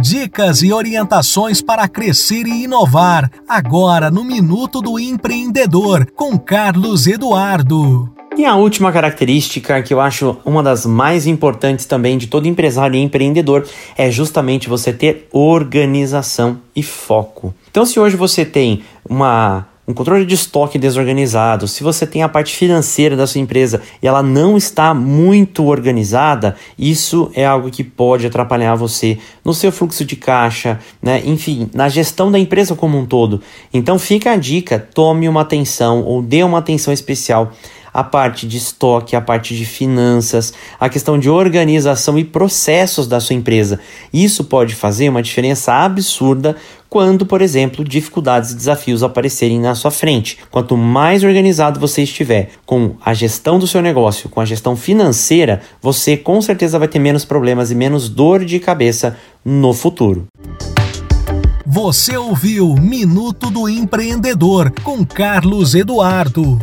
Dicas e orientações para crescer e inovar. Agora no Minuto do Empreendedor, com Carlos Eduardo. E a última característica que eu acho uma das mais importantes também de todo empresário e empreendedor é justamente você ter organização e foco. Então, se hoje você tem uma um controle de estoque desorganizado, se você tem a parte financeira da sua empresa e ela não está muito organizada, isso é algo que pode atrapalhar você no seu fluxo de caixa, né? enfim, na gestão da empresa como um todo. Então fica a dica, tome uma atenção ou dê uma atenção especial a parte de estoque, a parte de finanças, a questão de organização e processos da sua empresa. Isso pode fazer uma diferença absurda quando, por exemplo, dificuldades e desafios aparecerem na sua frente. Quanto mais organizado você estiver com a gestão do seu negócio, com a gestão financeira, você com certeza vai ter menos problemas e menos dor de cabeça no futuro. Você ouviu Minuto do Empreendedor com Carlos Eduardo.